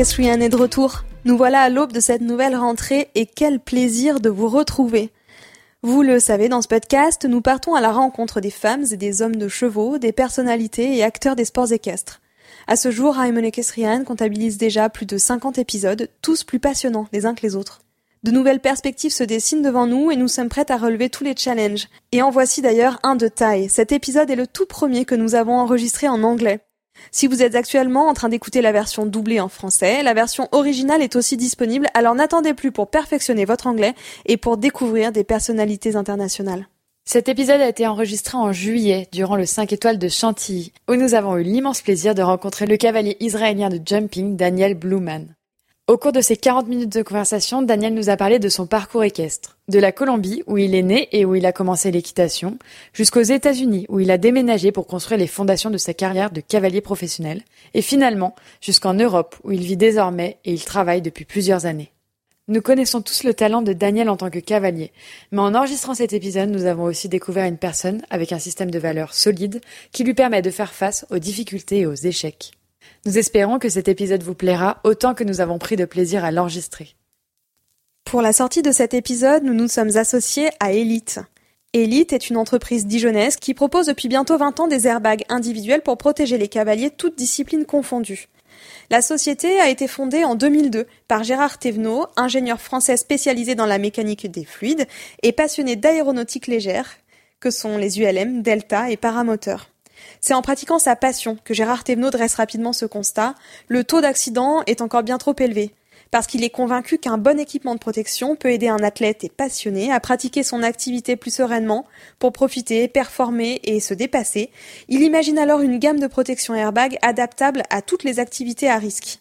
Equestrian est de retour? Nous voilà à l'aube de cette nouvelle rentrée et quel plaisir de vous retrouver. Vous le savez, dans ce podcast, nous partons à la rencontre des femmes et des hommes de chevaux, des personnalités et acteurs des sports équestres. À ce jour, Raimon Equestrian comptabilise déjà plus de 50 épisodes, tous plus passionnants les uns que les autres. De nouvelles perspectives se dessinent devant nous et nous sommes prêts à relever tous les challenges. Et en voici d'ailleurs un de taille. Cet épisode est le tout premier que nous avons enregistré en anglais. Si vous êtes actuellement en train d'écouter la version doublée en français, la version originale est aussi disponible, alors n'attendez plus pour perfectionner votre anglais et pour découvrir des personnalités internationales. Cet épisode a été enregistré en juillet, durant le 5 étoiles de Chantilly, où nous avons eu l'immense plaisir de rencontrer le cavalier israélien de jumping Daniel Bluman. Au cours de ces 40 minutes de conversation, Daniel nous a parlé de son parcours équestre. De la Colombie, où il est né et où il a commencé l'équitation, jusqu'aux États-Unis, où il a déménagé pour construire les fondations de sa carrière de cavalier professionnel, et finalement jusqu'en Europe, où il vit désormais et il travaille depuis plusieurs années. Nous connaissons tous le talent de Daniel en tant que cavalier, mais en enregistrant cet épisode, nous avons aussi découvert une personne avec un système de valeurs solide qui lui permet de faire face aux difficultés et aux échecs. Nous espérons que cet épisode vous plaira autant que nous avons pris de plaisir à l'enregistrer. Pour la sortie de cet épisode, nous nous sommes associés à Elite. Elite est une entreprise dijonnaise qui propose depuis bientôt 20 ans des airbags individuels pour protéger les cavaliers toutes disciplines confondues. La société a été fondée en 2002 par Gérard Thévenot, ingénieur français spécialisé dans la mécanique des fluides et passionné d'aéronautique légère, que sont les ULM, Delta et paramoteurs. C'est en pratiquant sa passion que Gérard Thévenot dresse rapidement ce constat. Le taux d'accident est encore bien trop élevé. Parce qu'il est convaincu qu'un bon équipement de protection peut aider un athlète et passionné à pratiquer son activité plus sereinement pour profiter, performer et se dépasser, il imagine alors une gamme de protection airbag adaptable à toutes les activités à risque.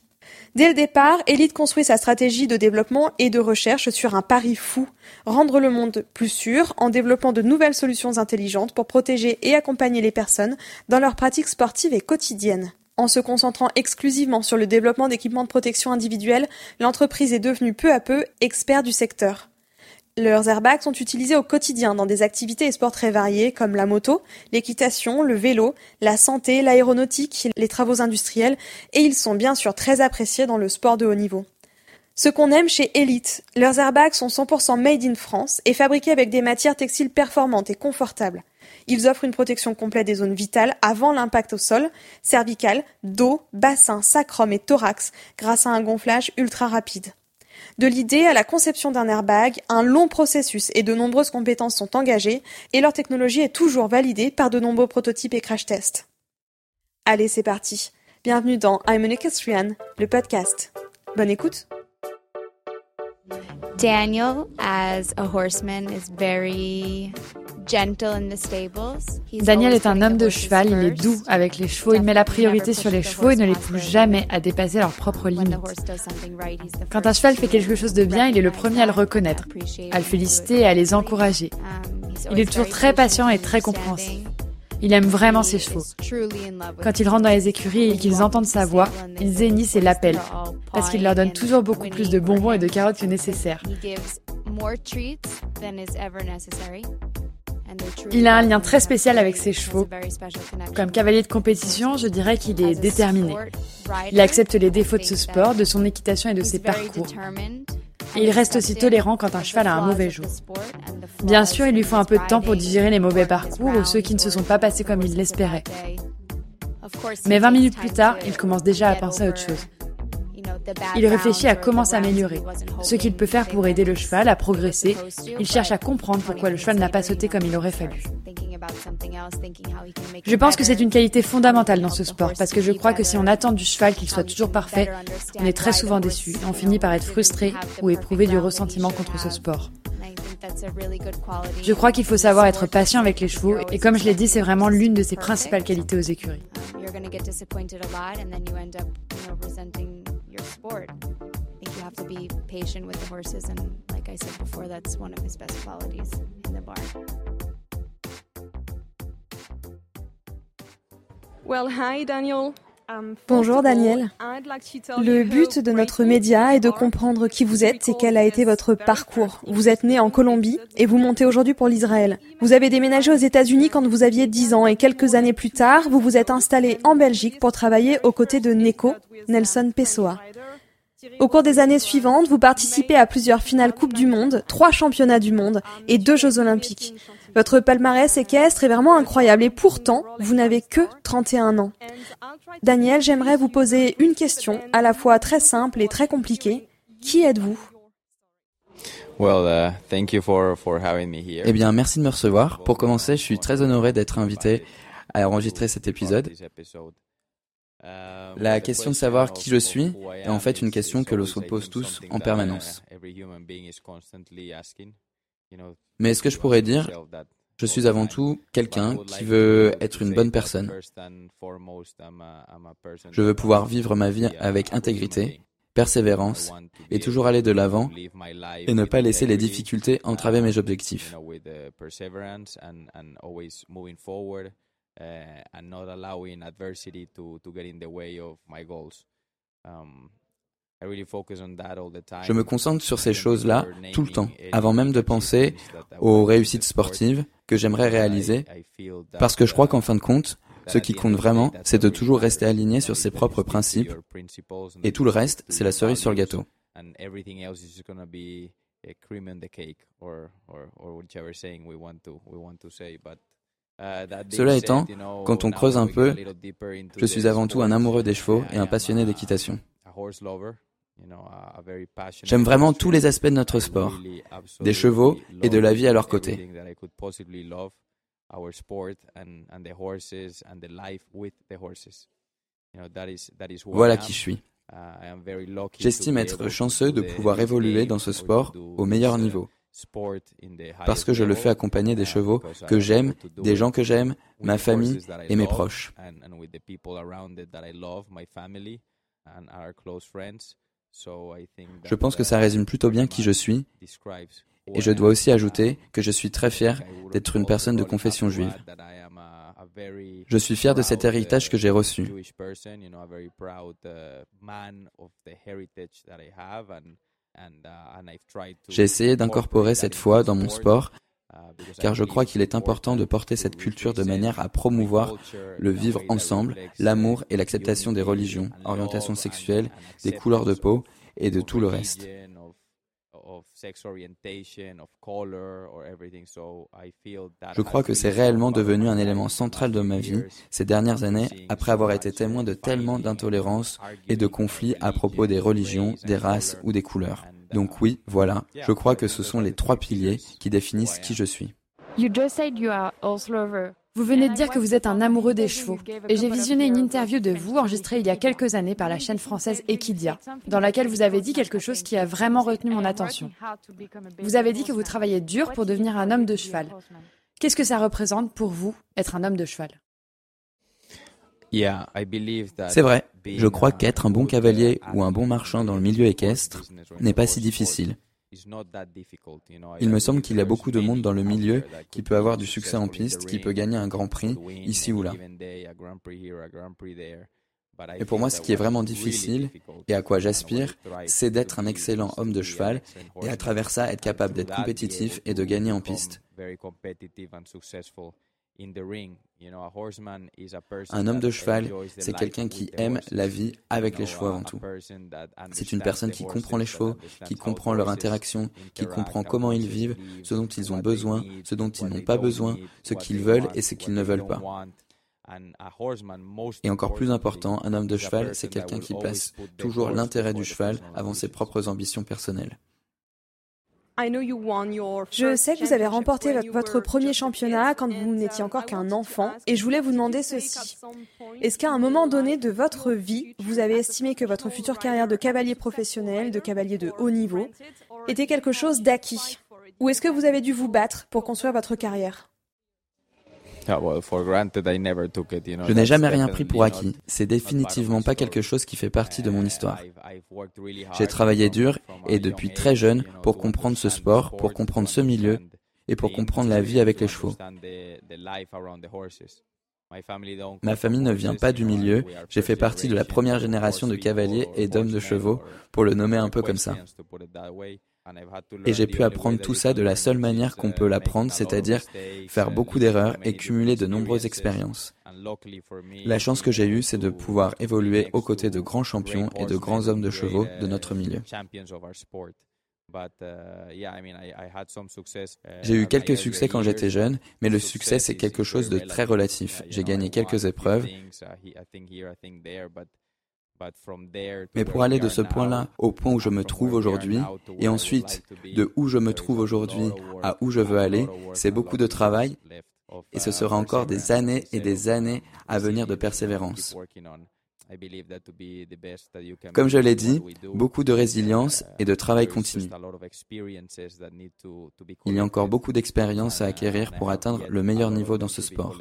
Dès le départ, Elite construit sa stratégie de développement et de recherche sur un pari fou, rendre le monde plus sûr en développant de nouvelles solutions intelligentes pour protéger et accompagner les personnes dans leurs pratiques sportives et quotidiennes. En se concentrant exclusivement sur le développement d'équipements de protection individuels, l'entreprise est devenue peu à peu expert du secteur. Leurs airbags sont utilisés au quotidien dans des activités et sports très variés comme la moto, l'équitation, le vélo, la santé, l'aéronautique, les travaux industriels et ils sont bien sûr très appréciés dans le sport de haut niveau. Ce qu'on aime chez Elite, leurs airbags sont 100% made in France et fabriqués avec des matières textiles performantes et confortables. Ils offrent une protection complète des zones vitales avant l'impact au sol, cervical, dos, bassin, sacrum et thorax grâce à un gonflage ultra rapide. De l'idée à la conception d'un airbag, un long processus et de nombreuses compétences sont engagées et leur technologie est toujours validée par de nombreux prototypes et crash tests. Allez, c'est parti. Bienvenue dans I'm an Equestrian, le podcast. Bonne écoute. Daniel, as a horseman, is very Daniel est un homme de cheval, il est doux avec les chevaux, il met la priorité sur les chevaux et ne les pousse jamais à dépasser leurs propres limites. Quand un cheval fait quelque chose de bien, il est le premier à le reconnaître, à le féliciter et à les encourager. Um, il est toujours très patient et très compréhensif. Il aime vraiment ses chevaux. Quand ils rentrent dans les écuries et qu'ils entendent sa voix, ils zénissent et l'appellent, parce qu'il leur donne toujours beaucoup plus de bonbons et de carottes que nécessaire. Il a un lien très spécial avec ses chevaux. Comme cavalier de compétition, je dirais qu'il est déterminé. Il accepte les défauts de ce sport, de son équitation et de ses parcours. Il reste aussi tolérant quand un cheval a un mauvais jour. Bien sûr, il lui faut un peu de temps pour digérer les mauvais parcours ou ceux qui ne se sont pas passés comme il l'espérait. Mais 20 minutes plus tard, il commence déjà à penser à autre chose. Il réfléchit à comment s'améliorer, ce qu'il peut faire pour aider le cheval à progresser. Il cherche à comprendre pourquoi le cheval n'a pas sauté comme il aurait fallu. Je pense que c'est une qualité fondamentale dans ce sport parce que je crois que si on attend du cheval qu'il soit toujours parfait, on est très souvent déçu et on finit par être frustré ou éprouver du ressentiment contre ce sport. Je crois qu'il faut savoir être patient avec les chevaux et comme je l'ai dit, c'est vraiment l'une de ses principales qualités aux écuries. Sport. I think you have to be patient with the horses, and like I said before, that's one of his best qualities in the barn. Well, hi, Daniel. Bonjour Daniel. Le but de notre média est de comprendre qui vous êtes et quel a été votre parcours. Vous êtes né en Colombie et vous montez aujourd'hui pour l'Israël. Vous avez déménagé aux États-Unis quand vous aviez 10 ans et quelques années plus tard, vous vous êtes installé en Belgique pour travailler aux côtés de Neko, Nelson Pessoa. Au cours des années suivantes, vous participez à plusieurs finales Coupe du Monde, trois championnats du monde et deux Jeux Olympiques. Votre palmarès équestre est vraiment incroyable et pourtant, vous n'avez que 31 ans. Daniel, j'aimerais vous poser une question à la fois très simple et très compliquée. Qui êtes-vous? Uh, eh bien, merci de me recevoir. Pour commencer, je suis très honoré d'être invité à enregistrer cet épisode. La question de savoir qui je suis est en fait une question que l'on se pose tous en permanence. Mais est-ce que je pourrais dire, je suis avant tout quelqu'un qui veut être une bonne personne. Je veux pouvoir vivre ma vie avec intégrité persévérance et toujours aller de l'avant et ne pas laisser les difficultés entraver mes objectifs. Je me concentre sur ces choses-là tout le temps, avant même de penser aux réussites sportives que j'aimerais réaliser, parce que je crois qu'en fin de compte, ce qui compte vraiment, c'est de toujours rester aligné sur ses propres principes, et tout le reste, c'est la cerise sur le gâteau. Cela étant, quand on creuse un peu, je suis avant tout un amoureux des chevaux et un passionné d'équitation. J'aime vraiment tous les aspects de notre sport, des chevaux et de la vie à leur côté. Voilà qui je suis. Uh, J'estime être chanceux de pouvoir évoluer dans ce sport au meilleur niveau. Parce que je le fais accompagner des uh, chevaux que j'aime, des gens que j'aime, ma famille et mes proches. Je pense que ça résume plutôt bien qui je suis et je dois aussi ajouter que je suis très fier d'être une personne de confession juive. Je suis fier de cet héritage que j'ai reçu. J'ai essayé d'incorporer cette foi dans mon sport car je crois qu'il est important de porter cette culture de manière à promouvoir le vivre ensemble, l'amour et l'acceptation des religions, orientations sexuelles, des couleurs de peau et de tout le reste. Je crois que c'est réellement devenu un élément central de ma vie ces dernières années après avoir été témoin de tellement d'intolérance et de conflits à propos des religions, des races ou des couleurs. Donc oui, voilà, je crois que ce sont les trois piliers qui définissent qui je suis. Vous venez de dire que vous êtes un amoureux des chevaux. Et j'ai visionné une interview de vous enregistrée il y a quelques années par la chaîne française Equidia, dans laquelle vous avez dit quelque chose qui a vraiment retenu mon attention. Vous avez dit que vous travaillez dur pour devenir un homme de cheval. Qu'est-ce que ça représente pour vous, être un homme de cheval? C'est vrai, je crois qu'être un bon cavalier ou un bon marchand dans le milieu équestre n'est pas si difficile. Il me semble qu'il y a beaucoup de monde dans le milieu qui peut avoir du succès en piste, qui peut gagner un grand prix ici ou là. Et pour moi, ce qui est vraiment difficile et à quoi j'aspire, c'est d'être un excellent homme de cheval et à travers ça être capable d'être compétitif et de gagner en piste. Un homme de cheval, c'est quelqu'un qui aime la vie avec les chevaux avant tout. C'est une personne qui comprend les chevaux, qui comprend leur interaction, qui comprend comment ils vivent, ce dont ils ont besoin, ce dont ils n'ont pas besoin, ce qu'ils veulent et ce qu'ils ne veulent pas. Et encore plus important, un homme de cheval, c'est quelqu'un qui place toujours l'intérêt du cheval avant ses propres ambitions personnelles. Je sais que vous avez remporté votre premier championnat quand vous n'étiez encore qu'un enfant. et je voulais vous demander ceci. Est-ce qu'à un moment donné de votre vie, vous avez estimé que votre future carrière de cavalier professionnel, de cavalier de haut niveau, était quelque chose d'acquis? Ou est-ce que vous avez dû vous battre pour construire votre carrière? Je n'ai jamais rien pris pour acquis. C'est définitivement pas quelque chose qui fait partie de mon histoire. J'ai travaillé dur et depuis très jeune pour comprendre ce sport, pour comprendre ce milieu et pour comprendre la vie avec les chevaux. Ma famille ne vient pas du milieu, j'ai fait partie de la première génération de cavaliers et d'hommes de chevaux, pour le nommer un peu comme ça. Et j'ai pu apprendre tout ça de la seule manière qu'on peut l'apprendre, c'est-à-dire faire beaucoup d'erreurs et cumuler de nombreuses expériences. La chance que j'ai eue, c'est de pouvoir évoluer aux côtés de grands champions et de grands hommes de chevaux de notre milieu. J'ai eu quelques succès quand j'étais jeune, mais le succès c'est quelque chose de très relatif. J'ai gagné quelques épreuves. Mais pour aller de ce point-là au point où je me trouve aujourd'hui, et ensuite de où je me trouve aujourd'hui à où je veux aller, c'est beaucoup de travail, et ce sera encore des années et des années à venir de persévérance. Comme je l'ai dit, beaucoup de résilience et de travail continu. Il y a encore beaucoup d'expérience à acquérir pour atteindre le meilleur niveau dans ce sport.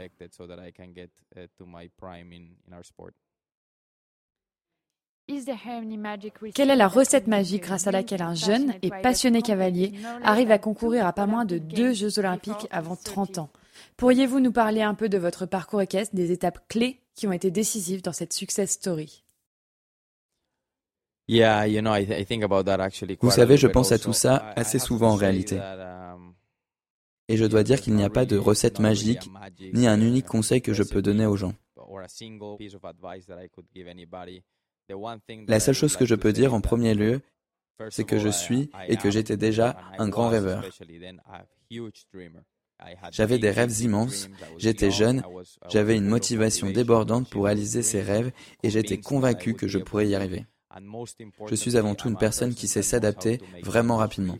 Quelle est la recette magique grâce à laquelle un jeune et passionné cavalier arrive à concourir à pas moins de deux Jeux olympiques avant 30 ans. Pourriez-vous nous parler un peu de votre parcours équestre, des étapes clés qui ont été décisives dans cette success story? Vous savez, je pense à tout ça assez souvent en réalité. Um, et je dois dire qu'il n'y a pas de recette magique, ni un unique conseil que je peux donner aux gens. La seule chose que je peux dire en premier lieu, c'est que je suis et que j'étais déjà un grand rêveur. J'avais des rêves immenses, j'étais jeune, j'avais une motivation débordante pour réaliser ces rêves et j'étais convaincu que je pourrais y arriver. Je suis avant tout une personne qui sait s'adapter vraiment rapidement.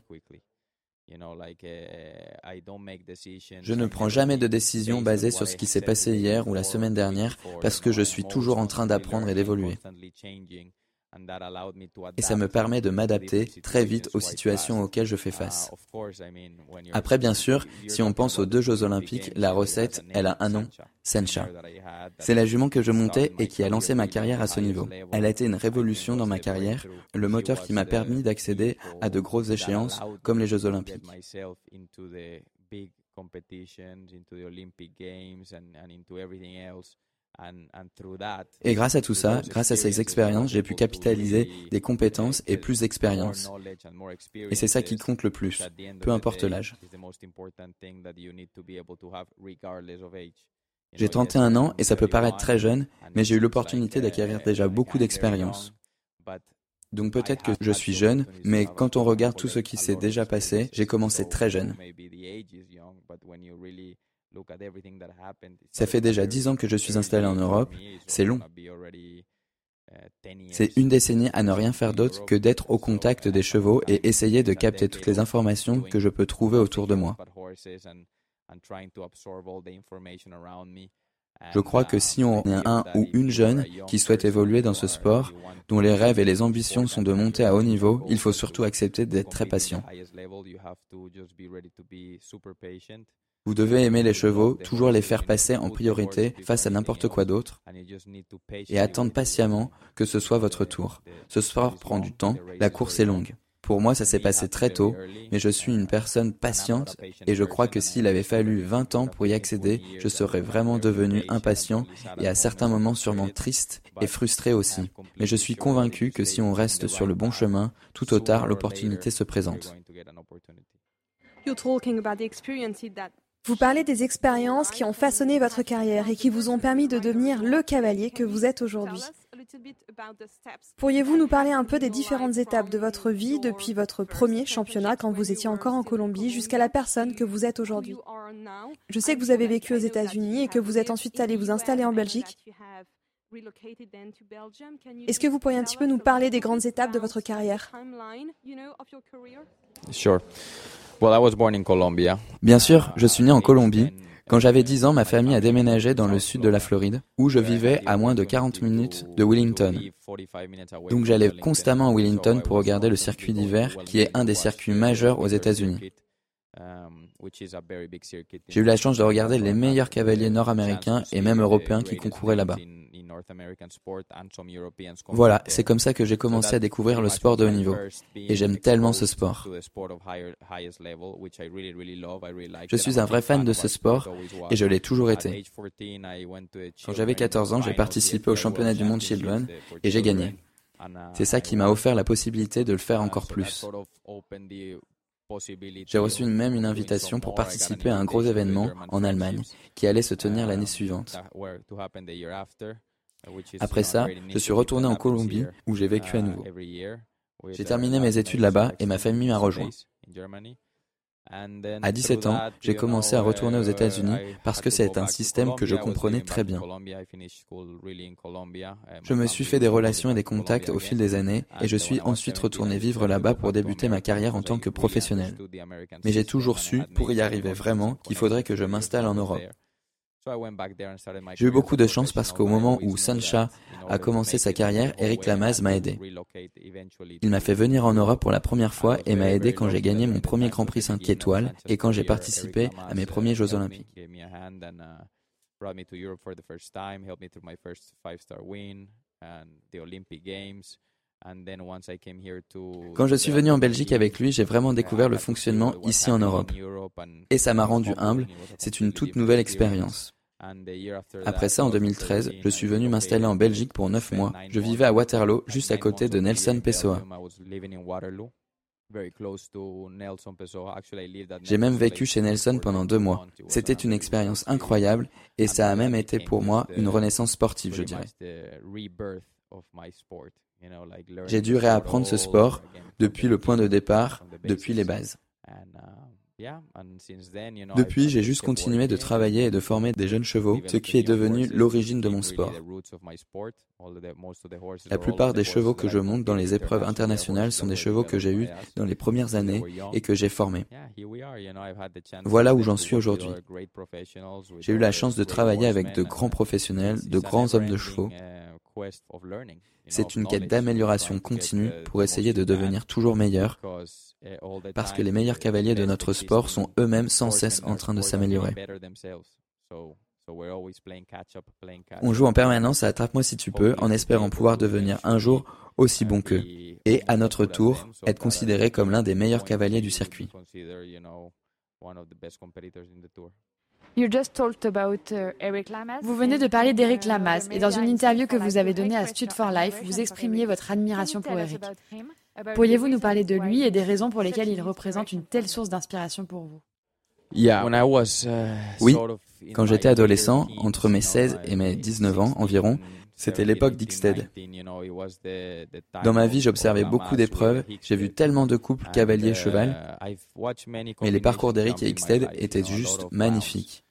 Je ne prends jamais de décision basée sur ce qui s'est passé hier ou la semaine dernière parce que je suis toujours en train d'apprendre et d'évoluer. Et ça me permet de m'adapter très vite aux situations auxquelles je fais face. Après, bien sûr, si on pense aux deux Jeux olympiques, la recette, elle a un nom, Sencha. C'est la jument que je montais et qui a lancé ma carrière à ce niveau. Elle a été une révolution dans ma carrière, le moteur qui m'a permis d'accéder à de grosses échéances comme les Jeux olympiques. Et grâce à tout ça, grâce à ces expériences, j'ai pu capitaliser des compétences et plus d'expérience. Et c'est ça qui compte le plus, peu importe l'âge. J'ai 31 ans et ça peut paraître très jeune, mais j'ai eu l'opportunité d'acquérir déjà beaucoup d'expérience. Donc peut-être que je suis jeune, mais quand on regarde tout ce qui s'est déjà passé, j'ai commencé très jeune. Ça fait déjà dix ans que je suis installé en Europe. C'est long. C'est une décennie à ne rien faire d'autre que d'être au contact des chevaux et essayer de capter toutes les informations que je peux trouver autour de moi. Je crois que si on est un ou une jeune qui souhaite évoluer dans ce sport, dont les rêves et les ambitions sont de monter à haut niveau, il faut surtout accepter d'être très patient. Vous devez aimer les chevaux, toujours les faire passer en priorité face à n'importe quoi d'autre et attendre patiemment que ce soit votre tour. Ce sport prend du temps, la course est longue. Pour moi, ça s'est passé très tôt, mais je suis une personne patiente et je crois que s'il avait fallu 20 ans pour y accéder, je serais vraiment devenu impatient et à certains moments sûrement triste et frustré aussi. Mais je suis convaincu que si on reste sur le bon chemin, tout au tard, l'opportunité se présente. Vous parlez des expériences qui ont façonné votre carrière et qui vous ont permis de devenir le cavalier que vous êtes aujourd'hui. Pourriez-vous nous parler un peu des différentes étapes de votre vie depuis votre premier championnat quand vous étiez encore en Colombie jusqu'à la personne que vous êtes aujourd'hui? Je sais que vous avez vécu aux États-Unis et que vous êtes ensuite allé vous installer en Belgique. Est-ce que vous pourriez un petit peu nous parler des grandes étapes de votre carrière? Sure. Bien sûr, je suis né en Colombie. Quand j'avais 10 ans, ma famille a déménagé dans le sud de la Floride, où je vivais à moins de 40 minutes de Wellington. Donc j'allais constamment à Wellington pour regarder le circuit d'hiver, qui est un des circuits majeurs aux États-Unis. J'ai eu la chance de regarder les meilleurs cavaliers nord-américains et même européens qui concouraient là-bas. Voilà, c'est comme ça que j'ai commencé à découvrir le sport de haut niveau. Et j'aime tellement ce sport. Je suis un vrai fan de ce sport et je l'ai toujours été. Quand j'avais 14 ans, j'ai participé au championnat du monde Children et j'ai gagné. C'est ça qui m'a offert la possibilité de le faire encore plus. J'ai reçu même une invitation pour participer à un gros événement en Allemagne qui allait se tenir l'année suivante. Après ça, je suis retourné en Colombie où j'ai vécu à nouveau. J'ai terminé mes études là-bas et ma famille m'a rejoint. À 17 ans, j'ai commencé à retourner aux États-Unis parce que c'est un système que je comprenais très bien. Je me suis fait des relations et des contacts au fil des années et je suis ensuite retourné vivre là-bas pour débuter ma carrière en tant que professionnel. Mais j'ai toujours su, pour y arriver vraiment, qu'il faudrait que je m'installe en Europe. J'ai eu beaucoup de chance parce qu'au moment où Sancha a commencé sa carrière, Eric Lamaze m'a aidé. Il m'a fait venir en Europe pour la première fois et m'a aidé quand j'ai gagné mon premier Grand Prix 5 étoiles et quand j'ai participé à mes premiers Jeux olympiques. Quand je suis venu en Belgique avec lui, j'ai vraiment découvert le fonctionnement ici en Europe. Et ça m'a rendu humble. C'est une toute nouvelle expérience. Après ça, en 2013, je suis venu m'installer en Belgique pour 9 mois. Je vivais à Waterloo, juste à côté de Nelson Pessoa. J'ai même vécu chez Nelson pendant deux mois. C'était une expérience incroyable et ça a même été pour moi une renaissance sportive, je dirais. J'ai dû réapprendre ce sport depuis le point de départ, depuis les bases. Depuis, j'ai juste continué de travailler et de former des jeunes chevaux, ce qui est devenu l'origine de mon sport. La plupart des chevaux que je monte dans les épreuves internationales sont des chevaux que j'ai eus dans les premières années et que j'ai formés. Voilà où j'en suis aujourd'hui. J'ai eu la chance de travailler avec de grands professionnels, de grands hommes de chevaux. C'est une quête d'amélioration continue pour essayer de devenir toujours meilleur, parce que les meilleurs cavaliers de notre sport sont eux-mêmes sans cesse en train de s'améliorer. On joue en permanence à Attrape-moi si tu peux, en espérant pouvoir devenir un jour aussi bon qu'eux, et à notre tour, être considéré comme l'un des meilleurs cavaliers du circuit. Uh, vous venez de parler d'Eric Lamaze et dans une interview que vous avez donnée à Stud for Life, vous exprimiez votre admiration pour Eric? Pourriez-vous nous parler de lui et des raisons pour lesquelles il représente une telle source d'inspiration pour vous? Uh, Oui, quand j'étais adolescent, entre mes 16 et mes 19 ans environ, c'était l'époque d'Ixted. Dans ma vie, j'observais beaucoup d'épreuves, j'ai vu tellement de couples cavalier-cheval, mais les parcours d'Eric et Ixted étaient juste magnifiques.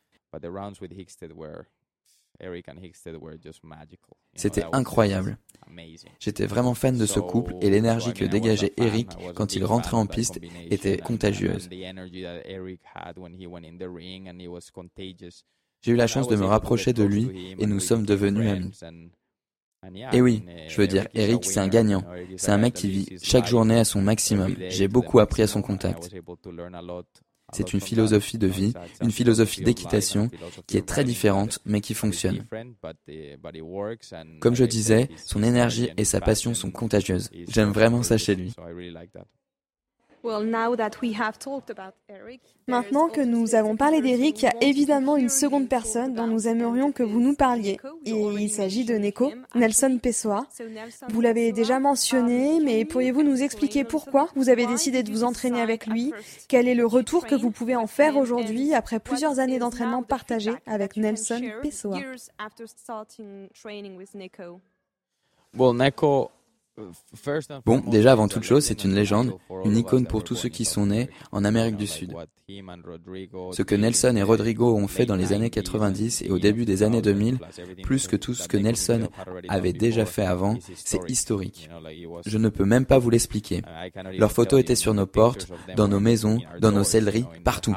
C'était incroyable. J'étais vraiment fan de ce couple et l'énergie que dégageait Eric quand il rentrait en piste était contagieuse. J'ai eu la chance de me rapprocher de lui et nous sommes devenus amis. Et oui, je veux dire, Eric, c'est un gagnant. C'est un mec qui vit chaque journée à son maximum. J'ai beaucoup appris à son contact. C'est une philosophie de vie, une philosophie d'équitation qui est très différente mais qui fonctionne. Comme je disais, son énergie et sa passion sont contagieuses. J'aime vraiment ça chez lui. Maintenant que nous avons parlé d'Eric, il y a évidemment une seconde personne dont nous aimerions que vous nous parliez. Et il s'agit de Neko, Nelson Pessoa. Vous l'avez déjà mentionné, mais pourriez-vous nous expliquer pourquoi vous avez décidé de vous entraîner avec lui? Quel est le retour que vous pouvez en faire aujourd'hui après plusieurs années d'entraînement partagé avec Nelson Pessoa? Bon, déjà avant toute chose, c'est une légende, une icône pour tous ceux qui sont nés en Amérique du Sud. Ce que Nelson et Rodrigo ont fait dans les années 90 et au début des années 2000, plus que tout ce que Nelson avait déjà fait avant, c'est historique. Je ne peux même pas vous l'expliquer. Leurs photos étaient sur nos portes, dans nos maisons, dans nos selleries, partout.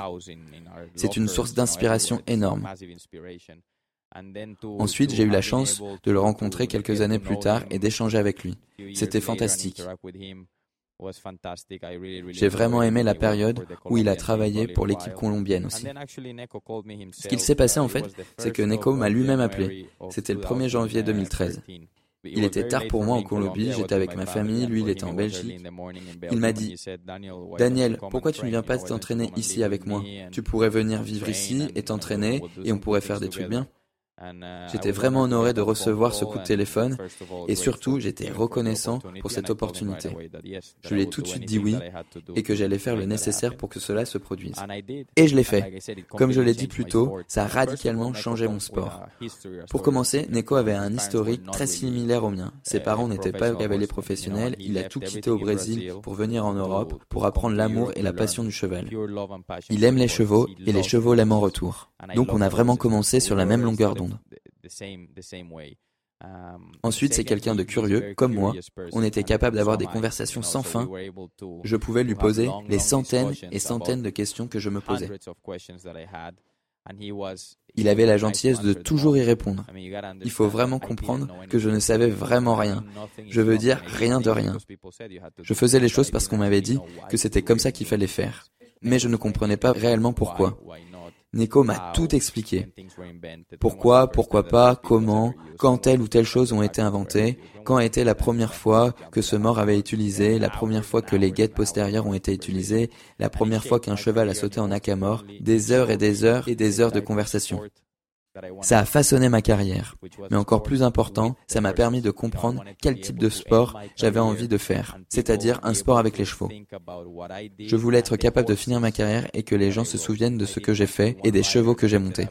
C'est une source d'inspiration énorme. Ensuite, j'ai eu la chance de le rencontrer quelques années plus tard et d'échanger avec lui. C'était fantastique. J'ai vraiment aimé la période où il a travaillé pour l'équipe colombienne aussi. Ce qu'il s'est passé en fait, c'est que Neko m'a lui-même appelé. C'était le 1er janvier 2013. Il était tard pour moi en Colombie, j'étais avec ma famille, lui il était en Belgique. Il m'a dit, Daniel, pourquoi tu ne viens pas t'entraîner ici avec moi Tu pourrais venir vivre ici et t'entraîner et on pourrait faire des trucs bien. J'étais vraiment honoré de recevoir ce coup de téléphone et surtout j'étais reconnaissant pour cette opportunité. Je lui ai tout de suite dit oui et que j'allais faire le nécessaire pour que cela se produise. Et je l'ai fait. Comme je l'ai dit plus tôt, ça a radicalement changé mon sport. Pour commencer, Neko avait un historique très similaire au mien. Ses parents n'étaient pas cavaliers professionnels, il a tout quitté au Brésil pour venir en Europe pour apprendre l'amour et la passion du cheval. Il aime les chevaux et les chevaux l'aiment en retour. Donc on a vraiment commencé sur la même longueur d'onde. Ensuite, c'est quelqu'un de curieux, comme moi. On était capable d'avoir des conversations sans fin. Je pouvais lui poser les centaines et centaines de questions que je me posais. Il avait la gentillesse de toujours y répondre. Il faut vraiment comprendre que je ne savais vraiment rien. Je veux dire rien de rien. Je faisais les choses parce qu'on m'avait dit que c'était comme ça qu'il fallait faire. Mais je ne comprenais pas réellement pourquoi. Neko m'a tout expliqué. Pourquoi, pourquoi pas, comment, quand telle ou telle chose ont été inventées, quand été la première fois que ce mort avait utilisé, la première fois que les guettes postérieures ont été utilisées, la première fois qu'un cheval a sauté en acamor, des heures et des heures et des heures de conversation. Ça a façonné ma carrière. Mais encore plus important, ça m'a permis de comprendre quel type de sport j'avais envie de faire, c'est-à-dire un sport avec les chevaux. Je voulais être capable de finir ma carrière et que les gens se souviennent de ce que j'ai fait et des chevaux que j'ai montés.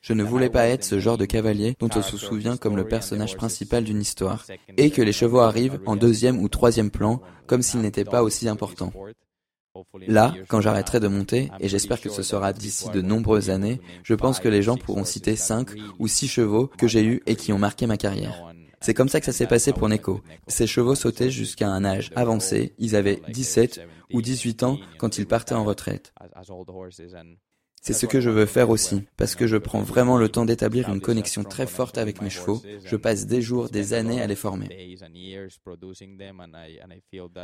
Je ne voulais pas être ce genre de cavalier dont on se souvient comme le personnage principal d'une histoire et que les chevaux arrivent en deuxième ou troisième plan comme s'ils n'étaient pas aussi importants. Là, quand j'arrêterai de monter, et j'espère que ce sera d'ici de nombreuses années, je pense que les gens pourront citer 5 ou 6 chevaux que j'ai eus et qui ont marqué ma carrière. C'est comme ça que ça s'est passé pour Neko. Ces chevaux sautaient jusqu'à un âge avancé, ils avaient 17 ou 18 ans quand ils partaient en retraite. C'est ce que je veux faire aussi, parce que je prends vraiment le temps d'établir une connexion très forte avec mes chevaux. Je passe des jours, des années à les former.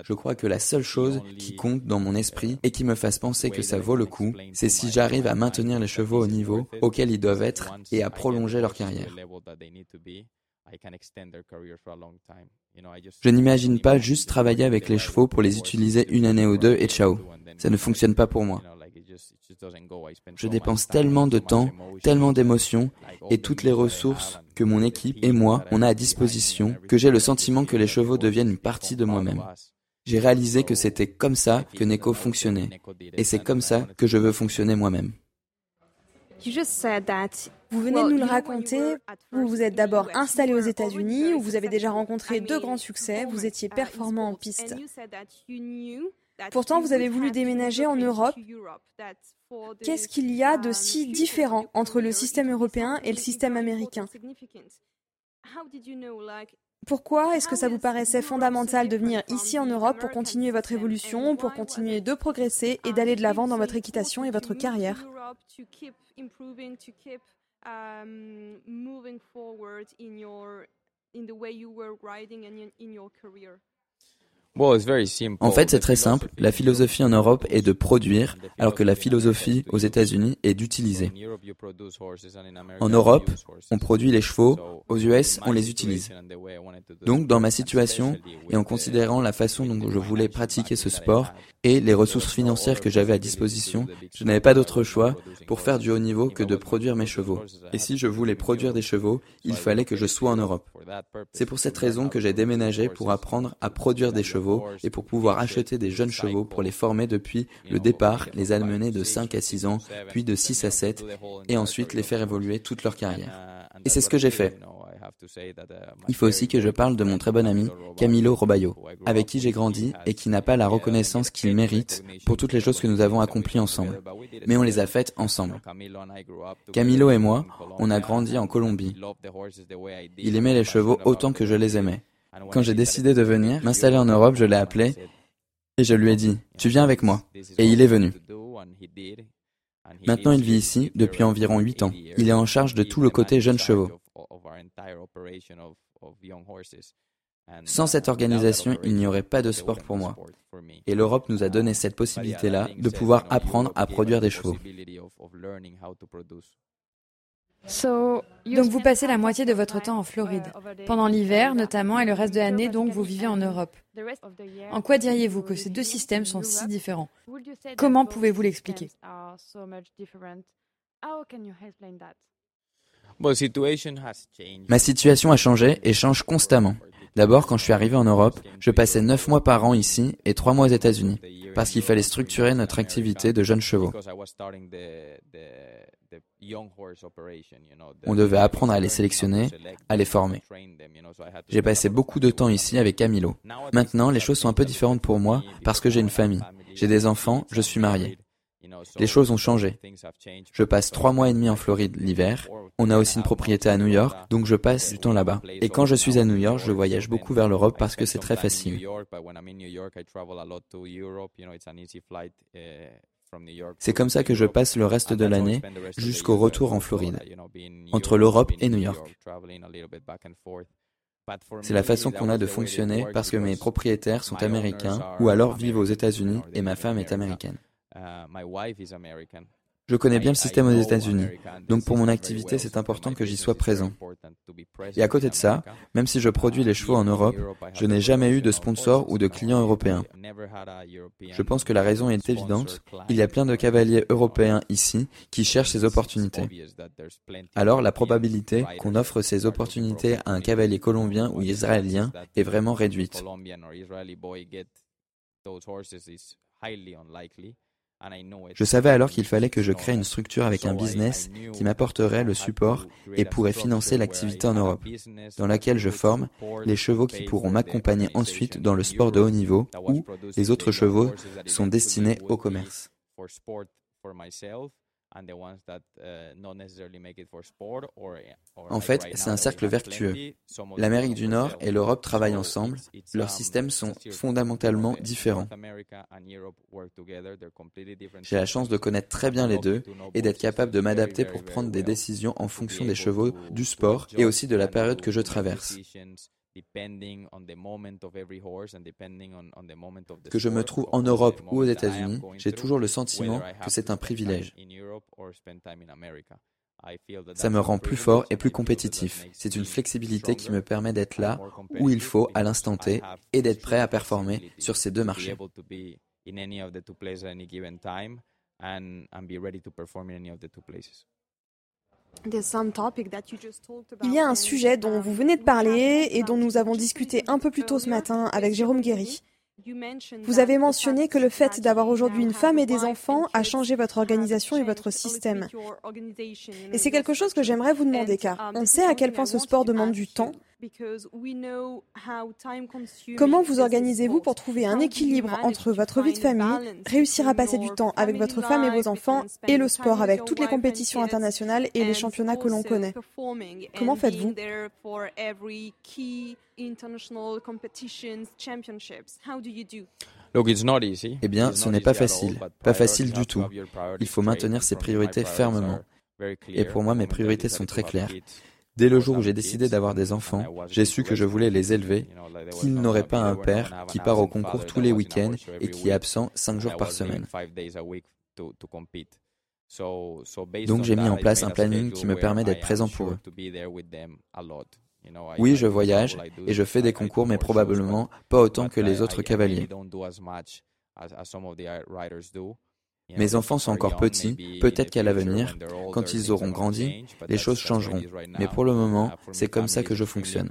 Je crois que la seule chose qui compte dans mon esprit et qui me fasse penser que ça vaut le coup, c'est si j'arrive à maintenir les chevaux au niveau auquel ils doivent être et à prolonger leur carrière. Je n'imagine pas juste travailler avec les chevaux pour les utiliser une année ou deux et ciao. Ça ne fonctionne pas pour moi. Je dépense tellement de temps, tellement d'émotions et toutes les ressources que mon équipe et moi on a à disposition que j'ai le sentiment que les chevaux deviennent une partie de moi-même. J'ai réalisé que c'était comme ça que Neko fonctionnait et c'est comme ça que je veux fonctionner moi-même. Vous venez de nous le raconter, vous vous êtes d'abord installé aux États-Unis où vous avez déjà rencontré deux grands succès, vous étiez performant en piste. Pourtant, vous avez voulu déménager en Europe. Qu'est-ce qu'il y a de si différent entre le système européen et le système américain? Pourquoi est-ce que ça vous paraissait fondamental de venir ici en Europe pour continuer votre évolution, pour continuer de progresser et d'aller de l'avant dans votre équitation et votre carrière? En fait, c'est très simple. La philosophie en Europe est de produire, alors que la philosophie aux États-Unis est d'utiliser. En Europe, on produit les chevaux, aux US, on les utilise. Donc, dans ma situation, et en considérant la façon dont je voulais pratiquer ce sport et les ressources financières que j'avais à disposition, je n'avais pas d'autre choix pour faire du haut niveau que de produire mes chevaux. Et si je voulais produire des chevaux, il fallait que je sois en Europe. C'est pour cette raison que j'ai déménagé pour apprendre à produire des chevaux et pour pouvoir acheter des jeunes chevaux pour les former depuis le départ, les amener de 5 à 6 ans, puis de 6 à 7, et ensuite les faire évoluer toute leur carrière. Et c'est ce que j'ai fait. Il faut aussi que je parle de mon très bon ami, Camilo Robayo, avec qui j'ai grandi et qui n'a pas la reconnaissance qu'il mérite pour toutes les choses que nous avons accomplies ensemble. Mais on les a faites ensemble. Camilo et moi, on a grandi en Colombie. Il aimait les chevaux autant que je les aimais. Quand j'ai décidé de venir m'installer en Europe, je l'ai appelé et je lui ai dit, tu viens avec moi. Et il est venu. Maintenant, il vit ici depuis environ 8 ans. Il est en charge de tout le côté jeunes chevaux. Sans cette organisation, il n'y aurait pas de sport pour moi. Et l'Europe nous a donné cette possibilité-là de pouvoir apprendre à produire des chevaux. Donc vous passez la moitié de votre temps en Floride, pendant l'hiver notamment, et le reste de l'année, donc vous vivez en Europe. En quoi diriez-vous que ces deux systèmes sont si différents? Comment pouvez-vous l'expliquer? Ma situation a changé et change constamment. D'abord, quand je suis arrivé en Europe, je passais 9 mois par an ici et 3 mois aux États-Unis, parce qu'il fallait structurer notre activité de jeunes chevaux. On devait apprendre à les sélectionner, à les former. J'ai passé beaucoup de temps ici avec Camilo. Maintenant, les choses sont un peu différentes pour moi parce que j'ai une famille. J'ai des enfants, je suis marié. Les choses ont changé. Je passe trois mois et demi en Floride l'hiver. On a aussi une propriété à New York, donc je passe du temps là-bas. Et quand je suis à New York, je voyage beaucoup vers l'Europe parce que c'est très facile. C'est comme ça que je passe le reste de l'année jusqu'au retour en Floride, entre l'Europe et New York. C'est la façon qu'on a de fonctionner parce que mes propriétaires sont américains ou alors vivent aux États-Unis et ma femme est américaine. Je connais bien le système aux États-Unis, donc pour mon activité, c'est important que j'y sois présent. Et à côté de ça, même si je produis les chevaux en Europe, je n'ai jamais eu de sponsor ou de clients européens. Je pense que la raison est évidente. Il y a plein de cavaliers européens ici qui cherchent ces opportunités. Alors la probabilité qu'on offre ces opportunités à un cavalier colombien ou israélien est vraiment réduite. Je savais alors qu'il fallait que je crée une structure avec un business qui m'apporterait le support et pourrait financer l'activité en Europe, dans laquelle je forme les chevaux qui pourront m'accompagner ensuite dans le sport de haut niveau ou les autres chevaux sont destinés au commerce. En fait, c'est un cercle vertueux. L'Amérique du Nord et l'Europe travaillent ensemble. Leurs systèmes sont fondamentalement différents. J'ai la chance de connaître très bien les deux et d'être capable de m'adapter pour prendre des décisions en fonction des chevaux, du sport et aussi de la période que je traverse. Que je me trouve en Europe ou aux États-Unis, j'ai toujours le sentiment que c'est un privilège. Ça me rend plus fort et plus compétitif. C'est une flexibilité qui me permet d'être là où il faut à l'instant T et d'être prêt à performer sur ces deux marchés. Il y a un sujet dont vous venez de parler et dont nous avons discuté un peu plus tôt ce matin avec Jérôme Guéry. Vous avez mentionné que le fait d'avoir aujourd'hui une femme et des enfants a changé votre organisation et votre système. Et c'est quelque chose que j'aimerais vous demander car on sait à quel point ce sport demande du temps. Comment vous organisez-vous pour trouver un équilibre entre votre vie de famille, réussir à passer du temps avec votre femme et vos enfants et le sport avec toutes les compétitions internationales et les championnats que l'on connaît. Comment faites-vous eh bien, ce n'est pas facile, pas facile du tout. Il faut maintenir ses priorités fermement. Et pour moi, mes priorités sont très claires. Dès le jour où j'ai décidé d'avoir des enfants, j'ai su que je voulais les élever, qu'ils n'auraient pas un père qui part au concours tous les week-ends et qui est absent cinq jours par semaine. Donc j'ai mis en place un planning qui me permet d'être présent pour eux. Oui, je voyage et je fais des concours, mais probablement pas autant que les autres cavaliers. Mes enfants sont encore petits, peut-être qu'à l'avenir, quand ils auront grandi, les choses changeront. Mais pour le moment, c'est comme ça que je fonctionne.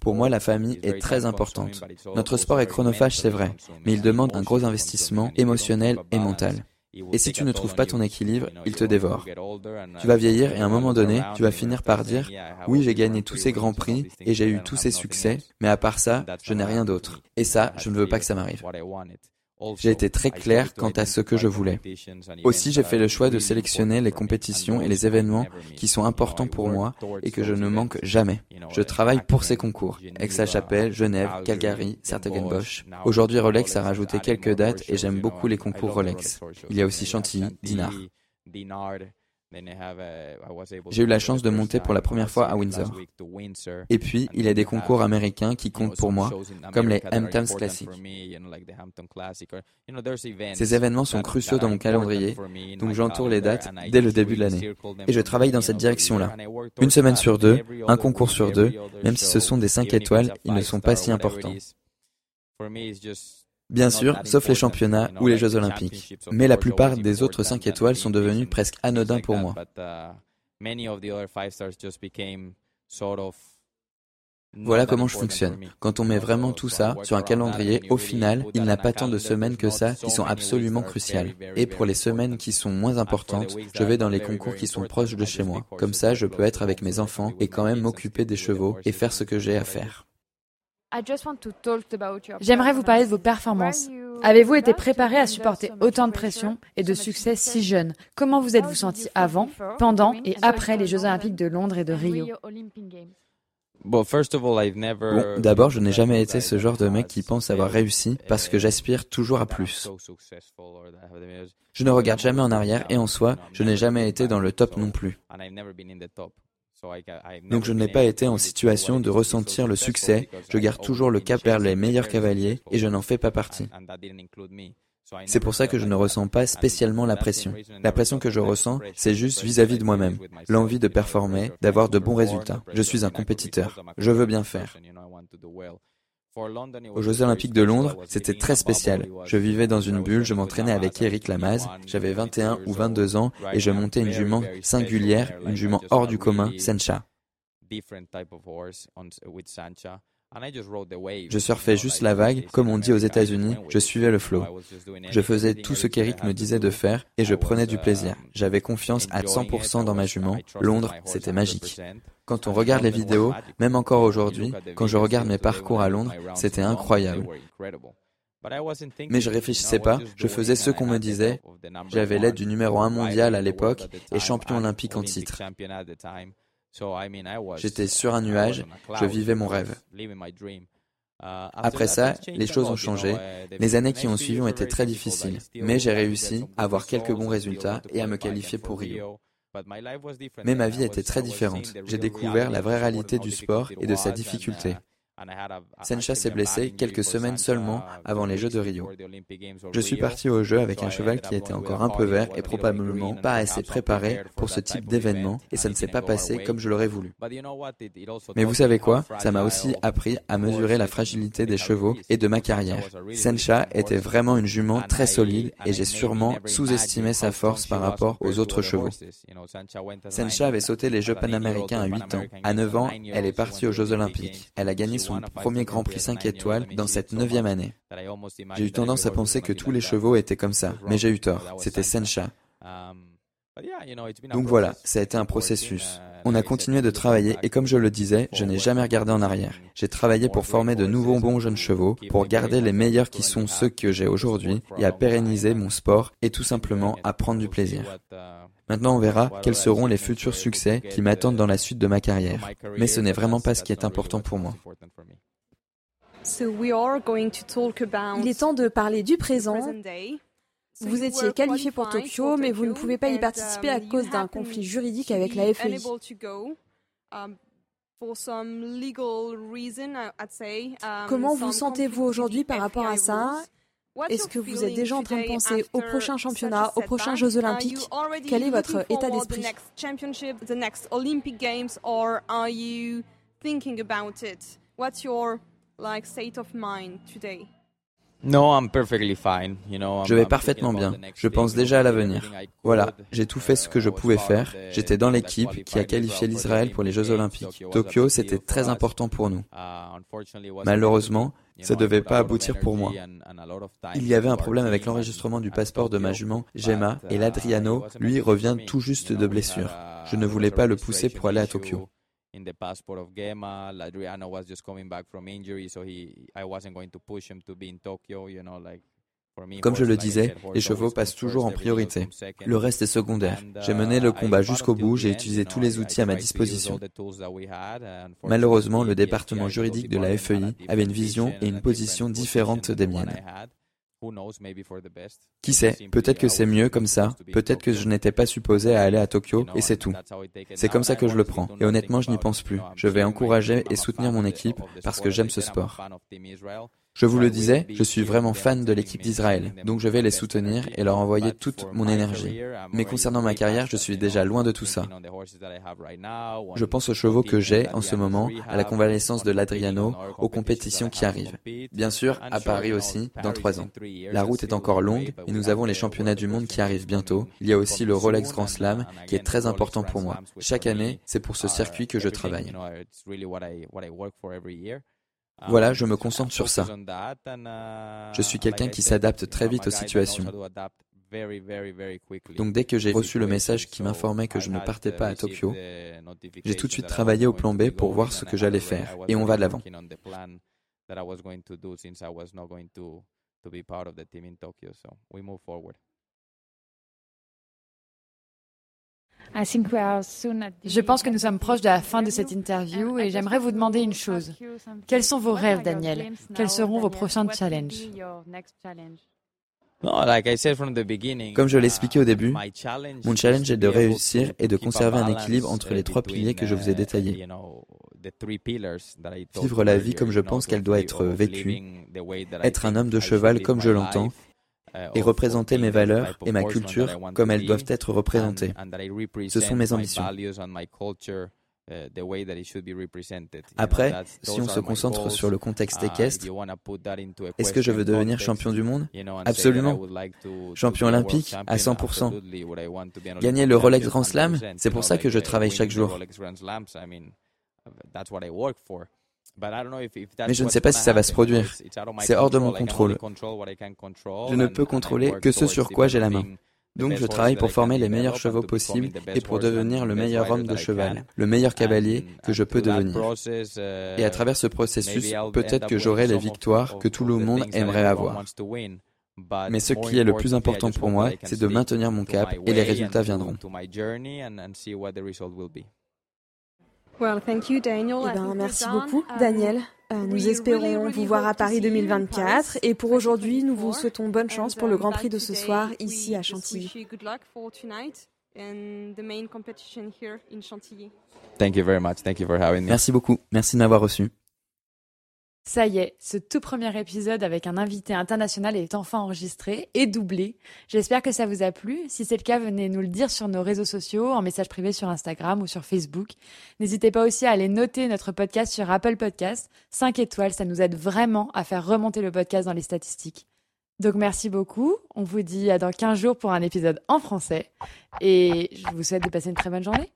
Pour moi, la famille est très importante. Notre sport est chronophage, c'est vrai, mais il demande un gros investissement émotionnel et mental. Et si tu ne trouves pas ton équilibre, il te dévore. Tu vas vieillir et à un moment donné, tu vas finir par dire, oui, j'ai gagné tous ces grands prix et j'ai eu tous ces succès, mais à part ça, je n'ai rien d'autre. Et ça, je ne veux pas que ça m'arrive. J'ai été très clair quant à ce que je voulais. Aussi, j'ai fait le choix de sélectionner les compétitions et les événements qui sont importants pour moi et que je ne manque jamais. Je travaille pour ces concours. Aix-la-Chapelle, Genève, Calgary, Sertogenbosch. Aujourd'hui, Rolex a rajouté quelques dates et j'aime beaucoup les concours Rolex. Il y a aussi Chantilly, Dinard. J'ai eu la chance de monter pour la première fois à Windsor. Et puis, il y a des concours américains qui comptent pour moi, comme les Hamptons Classic. Ces événements sont cruciaux dans mon calendrier, donc j'entoure les dates dès le début de l'année. Et je travaille dans cette direction-là. Une semaine sur deux, un concours sur deux, même si ce sont des 5 étoiles, ils ne sont pas si importants. Bien sûr, sauf les championnats ou les Jeux olympiques. Mais la plupart des autres 5 étoiles sont devenus presque anodins pour moi. Voilà comment je fonctionne. Quand on met vraiment tout ça sur un calendrier, au final, il n'a pas tant de semaines que ça qui sont absolument cruciales. Et pour les semaines qui sont moins importantes, je vais dans les concours qui sont proches de chez moi. Comme ça, je peux être avec mes enfants et quand même m'occuper des chevaux et faire ce que j'ai à faire. J'aimerais vous parler de vos performances. Avez-vous été préparé à supporter autant de pression et de succès si jeune? Comment vous êtes-vous senti avant, pendant et après les Jeux olympiques de Londres et de Rio? Bon, d'abord, je n'ai jamais été ce genre de mec qui pense avoir réussi parce que j'aspire toujours à plus. Je ne regarde jamais en arrière et en soi, je n'ai jamais été dans le top non plus. Donc je n'ai pas été en situation de ressentir le succès, je garde toujours le cap vers les meilleurs cavaliers et je n'en fais pas partie. C'est pour ça que je ne ressens pas spécialement la pression. La pression que je ressens, c'est juste vis-à-vis de moi-même. L'envie de performer, d'avoir de bons résultats. Je suis un compétiteur. Je veux bien faire. Aux Jeux Olympiques de Londres, c'était très spécial. Je vivais dans une bulle, je m'entraînais avec Eric Lamaze, j'avais 21 ou 22 ans et je montais une jument singulière, une jument hors du commun, Sencha. Je surfais juste la vague, comme on dit aux États-Unis, je suivais le flot. Je faisais tout ce qu'Eric me disait de faire et je prenais du plaisir. J'avais confiance à 100% dans ma jument. Londres, c'était magique. Quand on regarde les vidéos, même encore aujourd'hui, quand je regarde mes parcours à Londres, c'était incroyable. Mais je réfléchissais pas, je faisais ce qu'on me disait. J'avais l'aide du numéro 1 mondial à l'époque et champion olympique en titre. J'étais sur un nuage, je vivais mon rêve. Après ça, les choses ont changé. Les années qui ont suivi ont été très difficiles, mais j'ai réussi à avoir quelques bons résultats et à me qualifier pour Rio. Mais ma vie était très différente. J'ai découvert la vraie réalité du sport et de sa difficulté. Sencha s'est blessé quelques semaines seulement avant les Jeux de Rio. Je suis parti au jeu avec un cheval qui était encore un peu vert et probablement pas assez préparé pour ce type d'événement et ça ne s'est pas passé comme je l'aurais voulu. Mais vous savez quoi? Ça m'a aussi appris à mesurer la fragilité des chevaux et de ma carrière. Sencha était vraiment une jument très solide et j'ai sûrement sous-estimé sa force par rapport aux autres chevaux. Sencha avait sauté les Jeux panaméricains à 8 ans. À 9 ans, elle est partie aux Jeux olympiques. Elle a gagné son premier Grand Prix 5 étoiles dans cette neuvième année. J'ai eu tendance à penser que tous les chevaux étaient comme ça, mais j'ai eu tort. C'était Sencha. Donc voilà, ça a été un processus. On a continué de travailler et comme je le disais, je n'ai jamais regardé en arrière. J'ai travaillé pour former de nouveaux bons jeunes chevaux, pour garder les meilleurs qui sont ceux que j'ai aujourd'hui et à pérenniser mon sport et tout simplement à prendre du plaisir. Maintenant, on verra quels seront les futurs succès qui m'attendent dans la suite de ma carrière. Mais ce n'est vraiment pas ce qui est important pour moi. Il est temps de parler du présent. Vous étiez qualifié pour Tokyo, mais vous ne pouvez pas y participer à cause d'un conflit juridique avec la FEI. Comment vous sentez-vous aujourd'hui par rapport à ça Est-ce que vous êtes déjà en train de penser au prochain championnat, aux prochains Jeux olympiques? Quel est votre état d'esprit? What's your like state of mind today? Je vais parfaitement bien. Je pense déjà à l'avenir. Voilà, j'ai tout fait ce que je pouvais faire. J'étais dans l'équipe qui a qualifié l'Israël pour les Jeux Olympiques. Tokyo, c'était très important pour nous. Malheureusement, ça ne devait pas aboutir pour moi. Il y avait un problème avec l'enregistrement du passeport de ma jument, Gemma, et l'Adriano, lui, revient tout juste de blessure. Je ne voulais pas le pousser pour aller à Tokyo in the passport of Gemma. Adriano was just coming back from injury, so he, I wasn't going to push him to be in Tokyo, you know, like. Comme je le disais, les chevaux passent toujours en priorité. Le reste est secondaire. J'ai mené le combat jusqu'au bout, j'ai utilisé tous les outils à ma disposition. Malheureusement, le département juridique de la FEI avait une vision et une position différentes des miennes. Qui sait, peut-être que c'est mieux comme ça, peut-être que je n'étais pas supposé à aller à Tokyo et c'est tout. C'est comme ça que je le prends. Et honnêtement, je n'y pense plus. Je vais encourager et soutenir mon équipe parce que j'aime ce sport. Je vous le disais, je suis vraiment fan de l'équipe d'Israël, donc je vais les soutenir et leur envoyer toute mon énergie. Mais concernant ma carrière, je suis déjà loin de tout ça. Je pense aux chevaux que j'ai en ce moment, à la convalescence de l'Adriano, aux compétitions qui arrivent. Bien sûr, à Paris aussi, dans trois ans. La route est encore longue et nous avons les championnats du monde qui arrivent bientôt. Il y a aussi le Rolex Grand Slam qui est très important pour moi. Chaque année, c'est pour ce circuit que je travaille. Voilà, je me concentre sur ça. Je suis quelqu'un qui s'adapte très vite aux situations. Donc dès que j'ai reçu le message qui m'informait que je ne partais pas à Tokyo, j'ai tout de suite travaillé au plan B pour voir ce que j'allais faire. Et on va de l'avant. Je pense que nous sommes proches de la fin de cette interview et j'aimerais vous demander une chose. Quels sont vos rêves, Daniel? Quels seront vos prochains challenges? comme je l'expliquais au début, mon challenge est de réussir et de conserver un équilibre entre les trois piliers que je vous ai détaillés. Vivre la vie comme je pense qu'elle doit être vécue, être un homme de cheval comme je l'entends, et représenter mes valeurs et ma culture comme elles doivent être représentées. Ce sont mes ambitions. Après, si on se concentre sur le contexte équestre, est-ce que je veux devenir champion du monde? Absolument. Champion olympique à 100%. Gagner le Rolex Grand Slam, c'est pour ça que je travaille chaque jour. Mais je ne sais pas si ça va se produire. C'est hors de mon contrôle. Je ne peux contrôler que ce sur quoi j'ai la main. Donc je travaille pour former les meilleurs chevaux possibles et pour devenir le meilleur homme de cheval, le meilleur cavalier que je peux devenir. Et à travers ce processus, peut-être que j'aurai les victoires que tout le monde aimerait avoir. Mais ce qui est le plus important pour moi, c'est de maintenir mon cap et les résultats viendront. Eh ben, merci beaucoup, Daniel. Euh, nous espérons vous voir à Paris 2024 et pour aujourd'hui, nous vous souhaitons bonne chance pour le Grand Prix de ce soir ici à Chantilly. Merci beaucoup. Merci de m'avoir reçu. Ça y est, ce tout premier épisode avec un invité international est enfin enregistré et doublé. J'espère que ça vous a plu. Si c'est le cas, venez nous le dire sur nos réseaux sociaux, en message privé sur Instagram ou sur Facebook. N'hésitez pas aussi à aller noter notre podcast sur Apple Podcasts. 5 étoiles, ça nous aide vraiment à faire remonter le podcast dans les statistiques. Donc merci beaucoup. On vous dit à dans 15 jours pour un épisode en français. Et je vous souhaite de passer une très bonne journée.